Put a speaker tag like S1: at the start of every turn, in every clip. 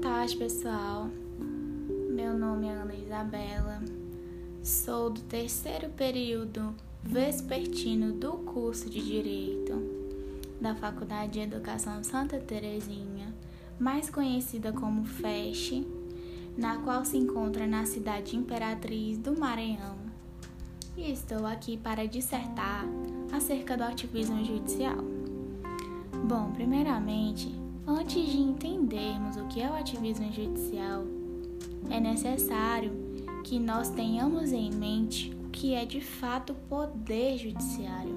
S1: tarde, pessoal. Meu nome é Ana Isabela. Sou do terceiro período vespertino do curso de Direito da Faculdade de Educação Santa Terezinha, mais conhecida como FESH, na qual se encontra na cidade Imperatriz do Maranhão. E estou aqui para dissertar acerca do ativismo judicial. Bom, primeiramente, Antes de entendermos o que é o ativismo judicial, é necessário que nós tenhamos em mente o que é de fato o poder judiciário.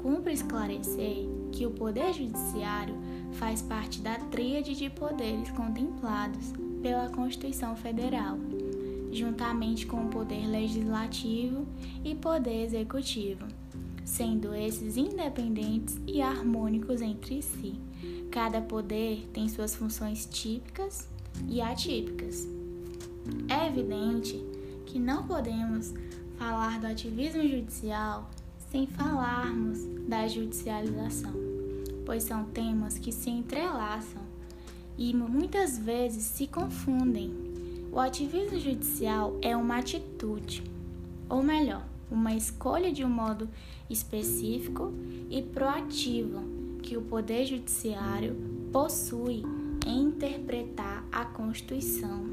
S1: Cumpre esclarecer que o poder judiciário faz parte da tríade de poderes contemplados pela Constituição Federal, juntamente com o poder legislativo e poder executivo, sendo esses independentes e harmônicos entre si. Cada poder tem suas funções típicas e atípicas. É evidente que não podemos falar do ativismo judicial sem falarmos da judicialização, pois são temas que se entrelaçam e muitas vezes se confundem. O ativismo judicial é uma atitude, ou melhor, uma escolha de um modo específico e proativo que o Poder Judiciário possui em interpretar a Constituição,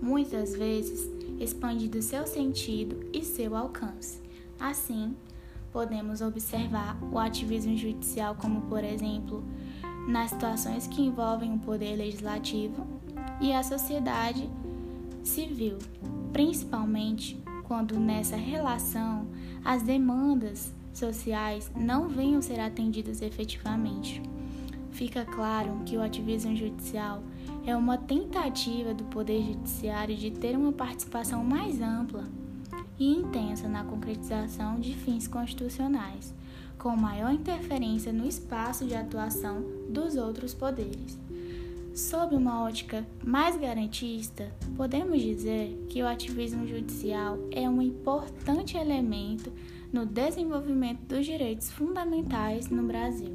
S1: muitas vezes expandindo seu sentido e seu alcance. Assim, podemos observar o ativismo judicial como, por exemplo, nas situações que envolvem o poder legislativo e a sociedade civil, principalmente quando nessa relação as demandas sociais não venham ser atendidas efetivamente. Fica claro que o ativismo judicial é uma tentativa do Poder Judiciário de ter uma participação mais ampla e intensa na concretização de fins constitucionais, com maior interferência no espaço de atuação dos outros poderes. Sob uma ótica mais garantista, podemos dizer que o ativismo judicial é um importante elemento no desenvolvimento dos direitos fundamentais no Brasil.